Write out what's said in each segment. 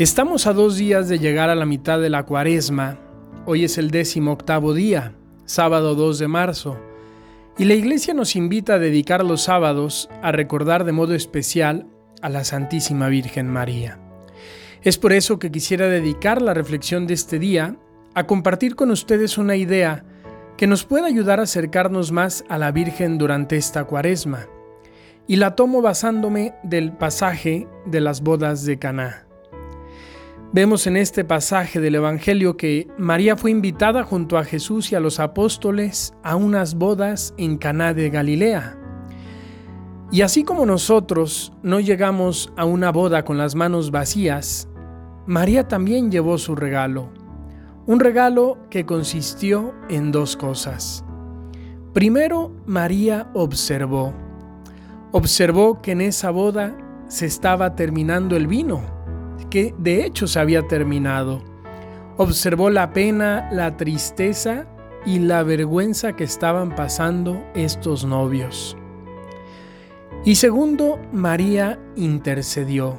Estamos a dos días de llegar a la mitad de la cuaresma. Hoy es el décimo octavo día, sábado 2 de marzo, y la iglesia nos invita a dedicar los sábados a recordar de modo especial a la Santísima Virgen María. Es por eso que quisiera dedicar la reflexión de este día a compartir con ustedes una idea que nos pueda ayudar a acercarnos más a la Virgen durante esta cuaresma. Y la tomo basándome del pasaje de las bodas de Caná. Vemos en este pasaje del Evangelio que María fue invitada junto a Jesús y a los apóstoles a unas bodas en Caná de Galilea. Y así como nosotros no llegamos a una boda con las manos vacías, María también llevó su regalo. Un regalo que consistió en dos cosas. Primero, María observó. Observó que en esa boda se estaba terminando el vino que de hecho se había terminado. Observó la pena, la tristeza y la vergüenza que estaban pasando estos novios. Y segundo, María intercedió.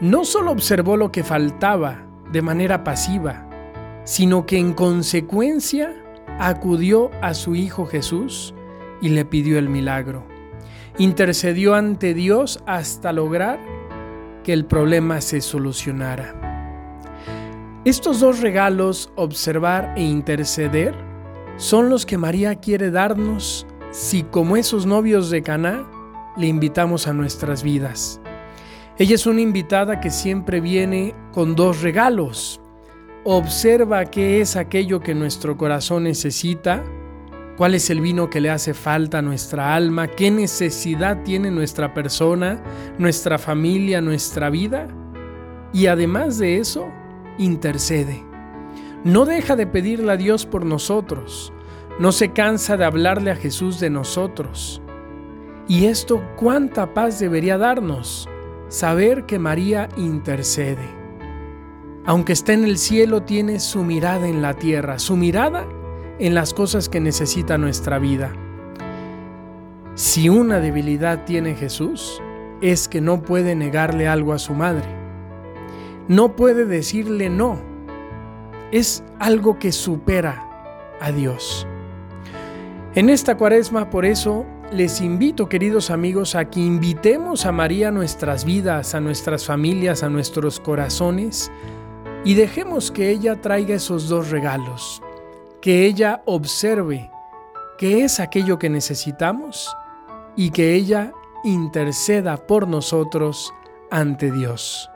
No solo observó lo que faltaba de manera pasiva, sino que en consecuencia acudió a su Hijo Jesús y le pidió el milagro. Intercedió ante Dios hasta lograr que el problema se solucionara. Estos dos regalos, observar e interceder, son los que María quiere darnos si como esos novios de Caná le invitamos a nuestras vidas. Ella es una invitada que siempre viene con dos regalos. Observa qué es aquello que nuestro corazón necesita cuál es el vino que le hace falta a nuestra alma, qué necesidad tiene nuestra persona, nuestra familia, nuestra vida. Y además de eso, intercede. No deja de pedirle a Dios por nosotros, no se cansa de hablarle a Jesús de nosotros. Y esto cuánta paz debería darnos, saber que María intercede. Aunque esté en el cielo, tiene su mirada en la tierra, su mirada en las cosas que necesita nuestra vida. Si una debilidad tiene Jesús, es que no puede negarle algo a su madre. No puede decirle no. Es algo que supera a Dios. En esta cuaresma, por eso, les invito, queridos amigos, a que invitemos a María a nuestras vidas, a nuestras familias, a nuestros corazones, y dejemos que ella traiga esos dos regalos, que ella observe qué es aquello que necesitamos y que ella interceda por nosotros ante Dios.